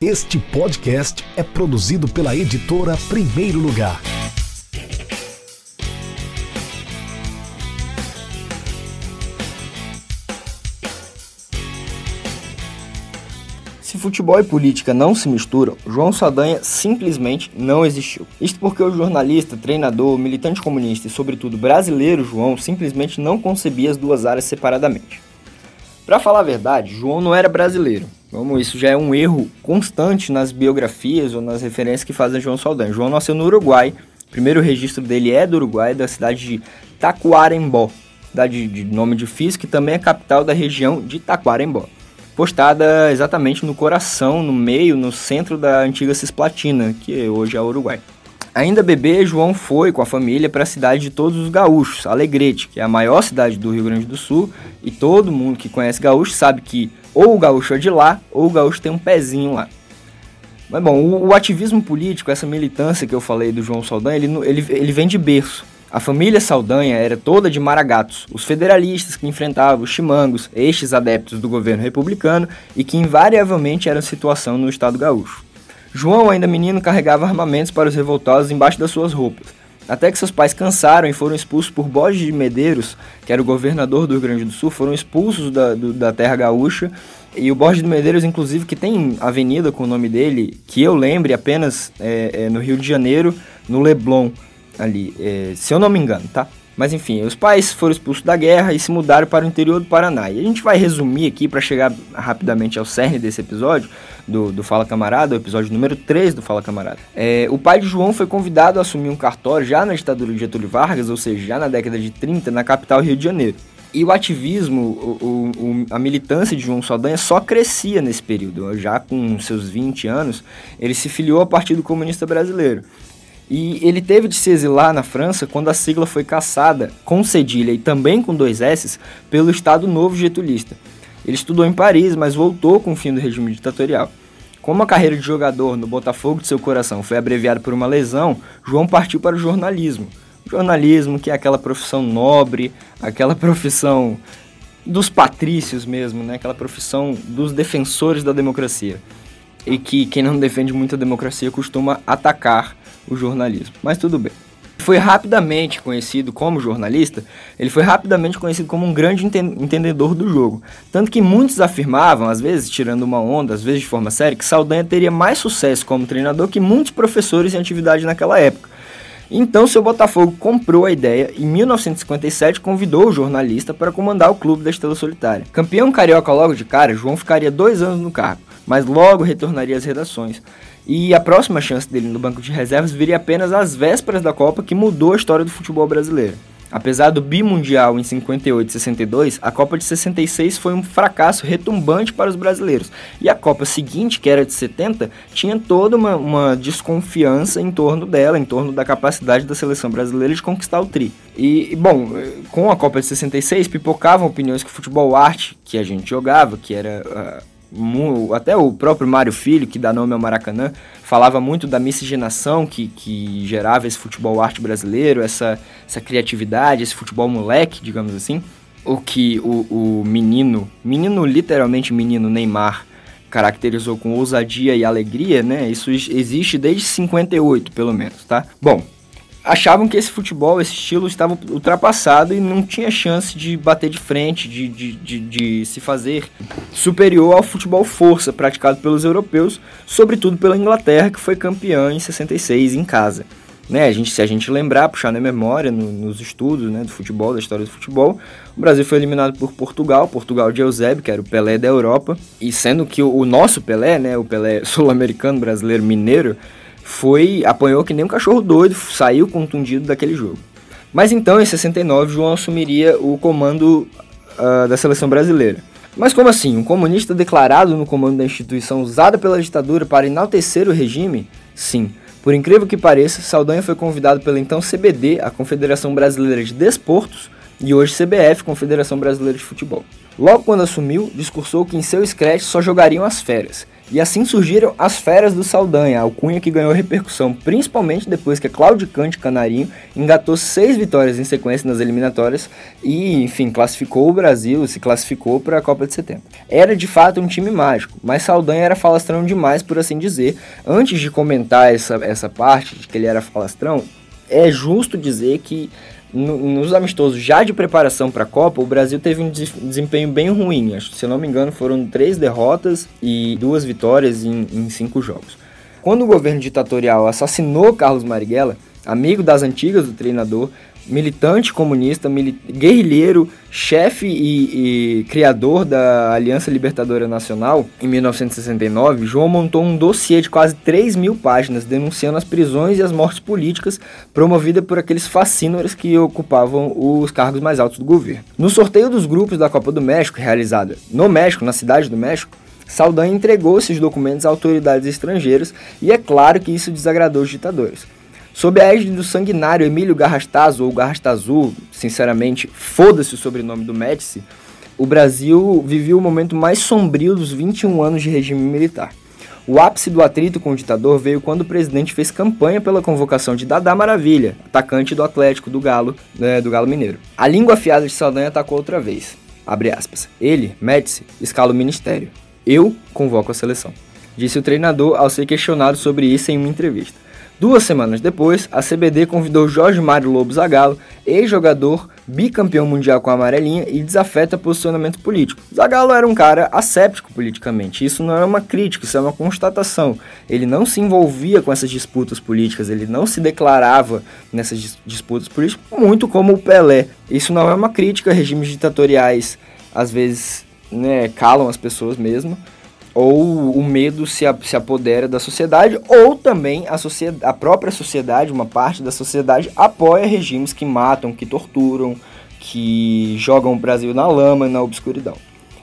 Este podcast é produzido pela editora Primeiro Lugar. Se futebol e política não se misturam, João Saldanha simplesmente não existiu. Isto porque o jornalista, treinador, militante comunista e, sobretudo, brasileiro João simplesmente não concebia as duas áreas separadamente. Para falar a verdade, João não era brasileiro. Vamos, isso já é um erro constante nas biografias ou nas referências que fazem João Saldanha. João nasceu no Uruguai. O primeiro registro dele é do Uruguai, da cidade de Tacuarembó, cidade de nome difícil, que também é capital da região de Taquarembó. Postada exatamente no coração, no meio, no centro da antiga Cisplatina, que hoje é o Uruguai. Ainda bebê, João foi com a família para a cidade de todos os gaúchos, Alegrete, que é a maior cidade do Rio Grande do Sul, e todo mundo que conhece gaúcho sabe que ou o gaúcho é de lá, ou o gaúcho tem um pezinho lá. Mas bom, o, o ativismo político, essa militância que eu falei do João Saldanha, ele, ele, ele vem de berço. A família Saldanha era toda de maragatos, os federalistas que enfrentavam os chimangos, estes adeptos do governo republicano e que invariavelmente eram situação no estado gaúcho. João, ainda menino, carregava armamentos para os revoltosos embaixo das suas roupas, até que seus pais cansaram e foram expulsos por Borges de Medeiros, que era o governador do Rio Grande do Sul, foram expulsos da, do, da terra gaúcha. E o Borges de Medeiros, inclusive, que tem avenida com o nome dele, que eu lembre apenas é, é, no Rio de Janeiro, no Leblon, ali, é, se eu não me engano, tá? Mas enfim, os pais foram expulsos da guerra e se mudaram para o interior do Paraná. E a gente vai resumir aqui para chegar rapidamente ao cerne desse episódio, do, do Fala Camarada, o episódio número 3 do Fala Camarada. É, o pai de João foi convidado a assumir um cartório já na ditadura de Getúlio Vargas, ou seja, já na década de 30, na capital Rio de Janeiro. E o ativismo, o, o, a militância de João Saldanha só crescia nesse período. Já com seus 20 anos, ele se filiou ao Partido Comunista Brasileiro. E ele teve de se exilar na França quando a sigla foi caçada, com cedilha e também com dois S, pelo Estado Novo Getulista. Ele estudou em Paris, mas voltou com o fim do regime ditatorial. Como a carreira de jogador no Botafogo de seu coração foi abreviada por uma lesão, João partiu para o jornalismo. Jornalismo, que é aquela profissão nobre, aquela profissão dos patrícios mesmo, né? aquela profissão dos defensores da democracia. E que quem não defende muito a democracia costuma atacar o jornalismo. Mas tudo bem. Foi rapidamente conhecido como jornalista, ele foi rapidamente conhecido como um grande entendedor do jogo. Tanto que muitos afirmavam, às vezes tirando uma onda, às vezes de forma séria, que Saldanha teria mais sucesso como treinador que muitos professores em atividade naquela época. Então, seu Botafogo comprou a ideia e em 1957 convidou o jornalista para comandar o clube da Estrela Solitária. Campeão carioca logo de cara, João ficaria dois anos no cargo, mas logo retornaria às redações. E a próxima chance dele no banco de reservas viria apenas às vésperas da Copa, que mudou a história do futebol brasileiro. Apesar do bimundial em 58 e 62, a Copa de 66 foi um fracasso retumbante para os brasileiros. E a Copa seguinte, que era de 70, tinha toda uma, uma desconfiança em torno dela, em torno da capacidade da seleção brasileira de conquistar o tri. E, bom, com a Copa de 66, pipocavam opiniões que o futebol arte que a gente jogava, que era. Uh, até o próprio Mário Filho, que dá nome ao Maracanã, falava muito da miscigenação que, que gerava esse futebol arte brasileiro, essa, essa criatividade, esse futebol moleque, digamos assim. O que o, o menino, menino literalmente menino Neymar, caracterizou com ousadia e alegria, né? Isso existe desde 58, pelo menos, tá? Bom, achavam que esse futebol, esse estilo estava ultrapassado e não tinha chance de bater de frente, de, de, de, de, se fazer superior ao futebol força praticado pelos europeus, sobretudo pela Inglaterra, que foi campeã em 66 em casa. Né, a gente, se a gente lembrar, puxar na memória, no, nos estudos né, do futebol, da história do futebol, o Brasil foi eliminado por Portugal, Portugal de Eusébio, que era o Pelé da Europa, e sendo que o, o nosso Pelé, né, o Pelé sul-americano, brasileiro, mineiro, foi apanhou que nem um cachorro doido, saiu contundido daquele jogo. Mas então, em 69, João assumiria o comando uh, da seleção brasileira. Mas como assim? Um comunista declarado no comando da instituição usada pela ditadura para enaltecer o regime? Sim. Por incrível que pareça, Saldanha foi convidado pela então CBD, a Confederação Brasileira de Desportos, e hoje CBF, Confederação Brasileira de Futebol. Logo quando assumiu, discursou que em seu scratch só jogariam as férias. E assim surgiram as feras do Saldanha, alcunha que ganhou repercussão, principalmente depois que Claudicante Canarinho engatou seis vitórias em sequência nas eliminatórias e, enfim, classificou o Brasil, se classificou para a Copa de 70. Era de fato um time mágico, mas Saldanha era falastrão demais, por assim dizer. Antes de comentar essa, essa parte de que ele era falastrão, é justo dizer que no, nos amistosos já de preparação para a Copa, o Brasil teve um desempenho bem ruim. Acho, se eu não me engano, foram três derrotas e duas vitórias em, em cinco jogos. Quando o governo ditatorial assassinou Carlos Marighella, amigo das antigas do treinador, militante comunista, mili guerrilheiro, chefe e, e, criador da Aliança Libertadora Nacional, em 1969, João montou um dossiê de quase 3 mil páginas denunciando as prisões e as mortes políticas promovidas por aqueles fascínoras que ocupavam os cargos mais altos do governo. No sorteio dos grupos da Copa do México, realizada no México, na cidade do México, Saldanha entregou esses documentos a autoridades estrangeiras e é claro que isso desagradou os ditadores. Sob a égide do sanguinário Emílio Garrastazu, ou Garrastazu, sinceramente, foda-se o sobrenome do Médici, o Brasil viveu o momento mais sombrio dos 21 anos de regime militar. O ápice do atrito com o ditador veio quando o presidente fez campanha pela convocação de Dadá Maravilha, atacante do Atlético do Galo, né, do Galo Mineiro. A língua afiada de Saldanha atacou outra vez. Abre aspas. Ele, Médici, escala o ministério. Eu convoco a seleção. Disse o treinador ao ser questionado sobre isso em uma entrevista. Duas semanas depois, a CBD convidou Jorge Mário Lobo Zagallo, ex-jogador, bicampeão mundial com a amarelinha e desafeta posicionamento político. Zagallo era um cara asséptico politicamente, isso não é uma crítica, isso é uma constatação. Ele não se envolvia com essas disputas políticas, ele não se declarava nessas disputas políticas, muito como o Pelé. Isso não é uma crítica, regimes ditatoriais às vezes né, calam as pessoas mesmo ou o medo se, se apodera da sociedade, ou também a, sociedade, a própria sociedade, uma parte da sociedade, apoia regimes que matam, que torturam, que jogam o Brasil na lama, na obscuridão.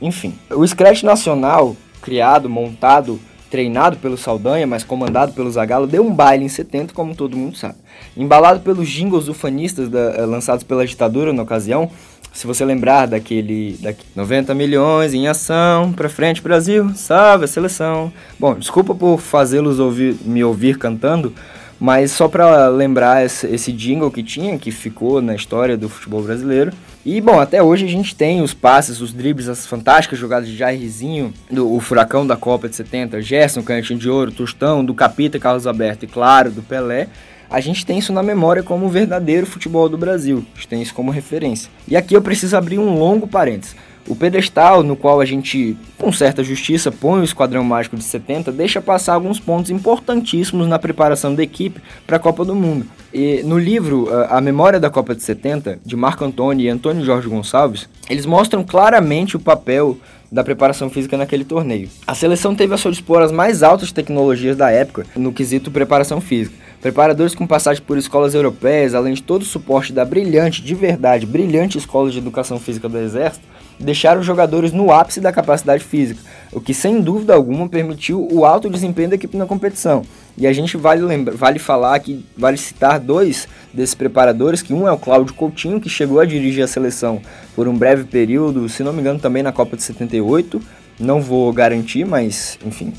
Enfim, o Scratch Nacional, criado, montado, treinado pelo Saldanha, mas comandado pelo Zagallo, deu um baile em 70, como todo mundo sabe. Embalado pelos jingles ufanistas da, eh, lançados pela ditadura na ocasião, se você lembrar daquele, daquele 90 milhões em ação, pra frente Brasil, salve a seleção. Bom, desculpa por fazê-los ouvir, me ouvir cantando, mas só para lembrar esse, esse jingle que tinha, que ficou na história do futebol brasileiro. E bom, até hoje a gente tem os passes, os dribles, as fantásticas jogadas de Jairzinho, do o Furacão da Copa de 70, Gerson, Canhotinho de Ouro, Tostão, do Capita, Carlos Alberto e claro, do Pelé a gente tem isso na memória como o verdadeiro futebol do Brasil. A gente tem isso como referência. E aqui eu preciso abrir um longo parênteses. O pedestal no qual a gente, com certa justiça, põe o Esquadrão Mágico de 70 deixa passar alguns pontos importantíssimos na preparação da equipe para a Copa do Mundo. E no livro A Memória da Copa de 70, de Marco Antônio e Antônio Jorge Gonçalves, eles mostram claramente o papel da preparação física naquele torneio. A seleção teve a seu dispor as mais altas tecnologias da época no quesito preparação física. Preparadores com passagem por escolas europeias, além de todo o suporte da brilhante, de verdade, brilhante Escola de Educação Física do Exército, deixaram os jogadores no ápice da capacidade física, o que sem dúvida alguma permitiu o alto desempenho da equipe na competição. E a gente vale, lembra, vale falar que vale citar dois desses preparadores, que um é o Cláudio Coutinho, que chegou a dirigir a seleção por um breve período, se não me engano também na Copa de 78, não vou garantir, mas enfim,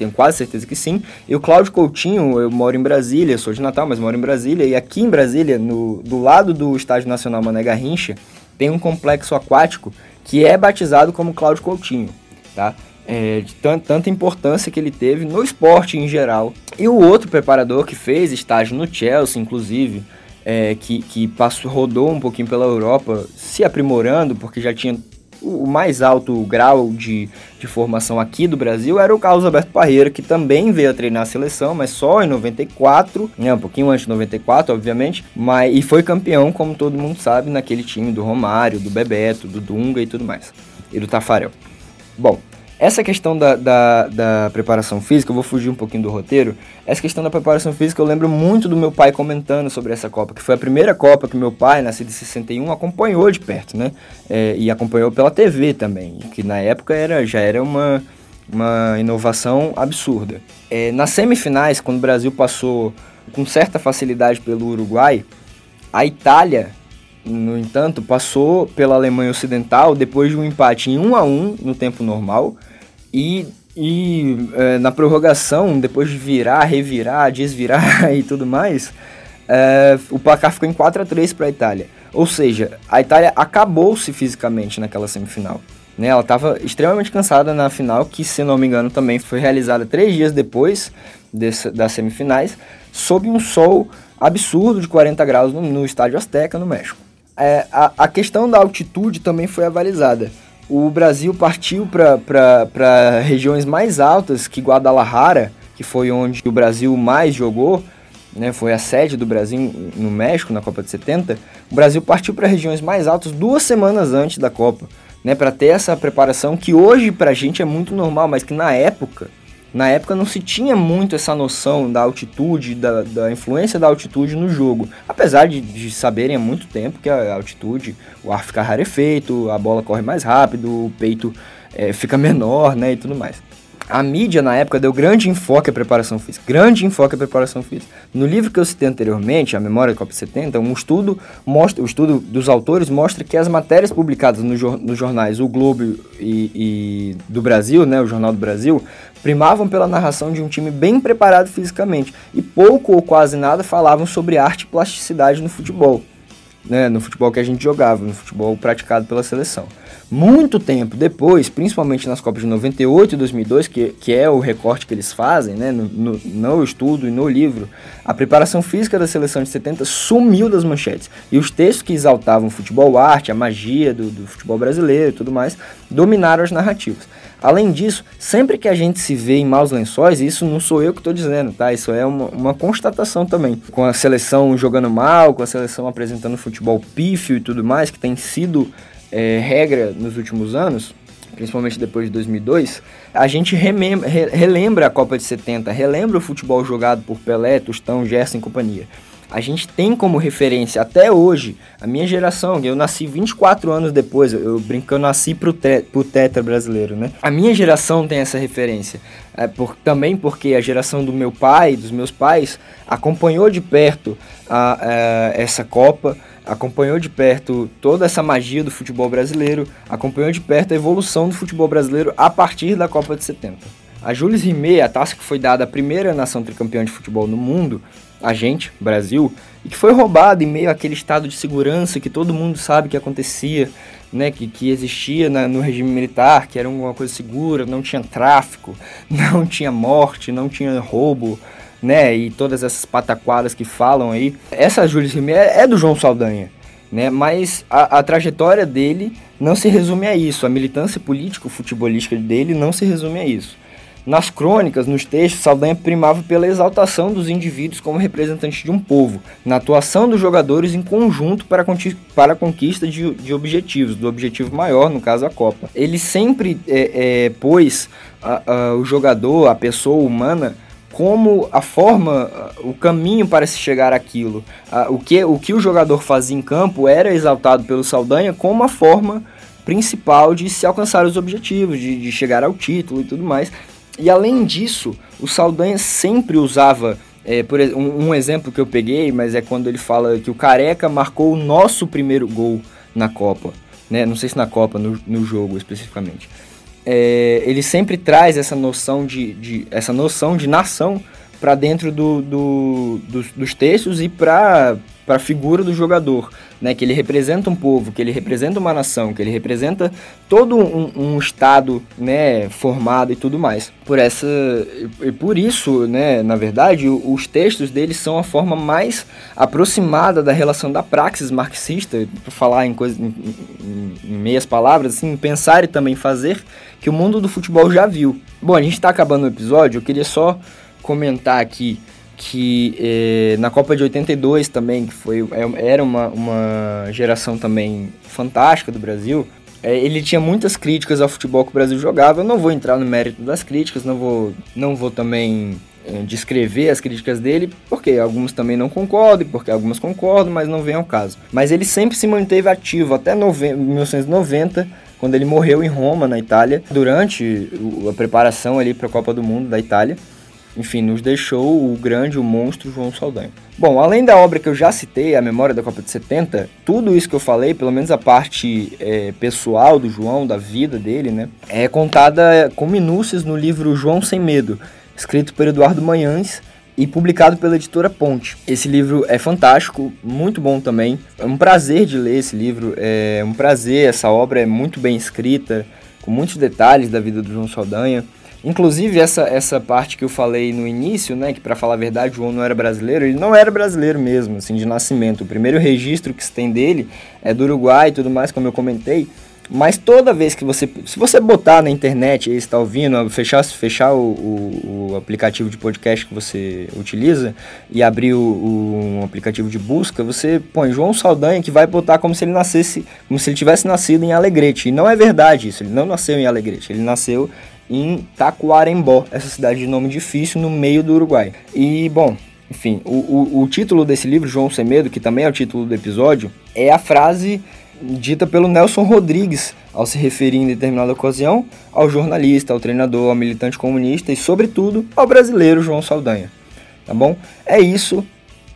tenho quase certeza que sim. E o Cláudio Coutinho, eu moro em Brasília, sou de Natal, mas moro em Brasília, e aqui em Brasília, no, do lado do Estádio Nacional Mané Garrincha, tem um complexo aquático que é batizado como Cláudio Coutinho, tá? É, de tanta importância que ele teve no esporte em geral. E o outro preparador que fez estágio no Chelsea, inclusive, é, que, que passou, rodou um pouquinho pela Europa, se aprimorando, porque já tinha o mais alto grau de, de formação aqui do Brasil era o Carlos Alberto Parreira, que também veio a treinar a seleção, mas só em 94, né, um pouquinho antes de 94, obviamente, mas, e foi campeão, como todo mundo sabe, naquele time do Romário, do Bebeto, do Dunga e tudo mais, e do Tafarel. Bom, essa questão da, da, da, preparação física, eu vou fugir um pouquinho do roteiro. Essa questão da preparação física, eu lembro muito do meu pai comentando sobre essa Copa, que foi a primeira Copa que meu pai, nascido em 61, acompanhou de perto, né? É, e acompanhou pela TV também, que na época era, já era uma, uma inovação absurda. É, nas semifinais, quando o Brasil passou com certa facilidade pelo Uruguai, a Itália no entanto, passou pela Alemanha Ocidental depois de um empate em 1 a 1 no tempo normal e, e é, na prorrogação, depois de virar, revirar, desvirar e tudo mais, é, o placar ficou em 4 a 3 para a Itália. Ou seja, a Itália acabou-se fisicamente naquela semifinal. Né? Ela estava extremamente cansada na final, que, se não me engano, também foi realizada três dias depois desse, das semifinais, sob um sol absurdo de 40 graus no, no estádio Azteca, no México. É, a, a questão da altitude também foi avalizada. O Brasil partiu para regiões mais altas que Guadalajara, que foi onde o Brasil mais jogou, né, foi a sede do Brasil no México, na Copa de 70. O Brasil partiu para regiões mais altas duas semanas antes da Copa, né, para ter essa preparação que hoje para a gente é muito normal, mas que na época na época não se tinha muito essa noção da altitude, da, da influência da altitude no jogo. Apesar de, de, saberem há muito tempo que a altitude, o ar fica rarefeito, a bola corre mais rápido, o peito é, fica menor, né, e tudo mais a mídia na época deu grande enfoque à preparação física, grande enfoque à preparação física. No livro que eu citei anteriormente, A Memória da Copa 70, um estudo mostra, o estudo dos autores mostra que as matérias publicadas no, nos jornais O Globo e, e, do Brasil, né, o Jornal do Brasil, primavam pela narração de um time bem preparado fisicamente e pouco ou quase nada falavam sobre arte e plasticidade no futebol, né, no futebol que a gente jogava, no futebol praticado pela seleção. Muito tempo depois, principalmente nas Copas de 98 e 2002, que, que é o recorte que eles fazem, né, no, no, no estudo e no livro, a preparação física da seleção de 70 sumiu das manchetes. E os textos que exaltavam o futebol arte, a magia do, do futebol brasileiro e tudo mais, dominaram as narrativas. Além disso, sempre que a gente se vê em maus lençóis, isso não sou eu que estou dizendo, tá? Isso é uma, uma, constatação também. Com a seleção jogando mal, com a seleção apresentando futebol pífio e tudo mais, que tem sido é, regra nos últimos anos, principalmente depois de 2002, a gente relembra a Copa de 70, relembra o futebol jogado por Pelé, Tostão, Gerson e companhia. A gente tem como referência até hoje, a minha geração, eu nasci 24 anos depois, eu, eu brinco, eu nasci pro, te, pro tetra brasileiro, né? A minha geração tem essa referência, é, por, também porque a geração do meu pai, dos meus pais, acompanhou de perto a, a essa Copa, acompanhou de perto toda essa magia do futebol brasileiro, acompanhou de perto a evolução do futebol brasileiro a partir da Copa de 70. A Jules Rimet, a taça que foi dada à primeira nação tricampeã de futebol no mundo, a gente, Brasil, e que foi roubada em meio àquele estado de segurança que todo mundo sabe que acontecia, né, que, que existia na, no regime militar, que era uma coisa segura, não tinha tráfico, não tinha morte, não tinha roubo, né? E todas essas pataquadas que falam aí. Essa Júlia Rimet é, é do João Saldanha, né? Mas a, a, trajetória dele não se resume a isso. A militância político-futebolística dele não se resume a isso. Nas crônicas, nos textos, Saldanha primava pela exaltação dos indivíduos como representantes de um povo, na atuação dos jogadores em conjunto para, para a conquista de, de objetivos, do objetivo maior, no caso a Copa. Ele sempre é, é, pôs a, a, o jogador, a pessoa humana, como a forma, o caminho para se chegar àquilo. O que, o que o jogador fazia em campo era exaltado pelo Saldanha como a forma principal de se alcançar os objetivos, de, de chegar ao título e tudo mais. E além disso, o Saldanha sempre usava, é, por um, um exemplo que eu peguei, mas é quando ele fala que o Careca marcou o nosso primeiro gol na Copa. Né? Não sei se na Copa, no, no jogo especificamente é, ele sempre traz essa noção de, de essa noção de nação para dentro do, do, dos, dos textos e para a figura do jogador, né? Que ele representa um povo, que ele representa uma nação, que ele representa todo um, um estado, né? Formado e tudo mais. Por essa e por isso, né? Na verdade, os textos dele são a forma mais aproximada da relação da praxis marxista, para falar em, coisa, em, em, em meias palavras, assim, pensar e também fazer que o mundo do futebol já viu. Bom, a gente está acabando o episódio, eu queria só comentar aqui que eh, na Copa de 82 também, que foi, é, era uma, uma geração também fantástica do Brasil, é, ele tinha muitas críticas ao futebol que o Brasil jogava. Eu não vou entrar no mérito das críticas, não vou, não vou também é, descrever as críticas dele, porque algumas também não concordam, porque algumas concordam, mas não vem ao caso. Mas ele sempre se manteve ativo até 1990 quando ele morreu em Roma, na Itália, durante a preparação ali para a Copa do Mundo da Itália. Enfim, nos deixou o grande, o monstro João Saldanha. Bom, além da obra que eu já citei, A Memória da Copa de 70, tudo isso que eu falei, pelo menos a parte é, pessoal do João, da vida dele, né, é contada com minúcias no livro João Sem Medo, escrito por Eduardo Manhães e publicado pela editora Ponte. Esse livro é fantástico, muito bom também. É um prazer de ler esse livro, é um prazer, essa obra é muito bem escrita, com muitos detalhes da vida do João Saldanha. Inclusive, essa, essa parte que eu falei no início, né, que para falar a verdade, João não era brasileiro, ele não era brasileiro mesmo, assim, de nascimento. O primeiro registro que se tem dele é do Uruguai e tudo mais, como eu comentei. Mas toda vez que você. Se você botar na internet e está ouvindo, fechar, fechar o, o, o, aplicativo de podcast que você utiliza e abrir o, o, um aplicativo de busca, você põe João Saldanha que vai botar como se ele nascesse. Como se ele tivesse nascido em Alegrete. E não é verdade isso, ele não nasceu em Alegrete, ele nasceu em Tacuarembó, essa cidade de nome difícil no meio do Uruguai. E, bom, enfim, o, o, o título desse livro, João Semedo, que também é o título do episódio, é a frase dita pelo Nelson Rodrigues ao se referir em determinada ocasião ao jornalista, ao treinador, ao militante comunista e, sobretudo, ao brasileiro João Saldanha. Tá bom? É isso.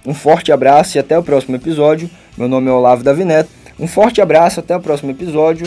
Um forte abraço e até o próximo episódio. Meu nome é Olavo Davineto. Um forte abraço, até o próximo episódio.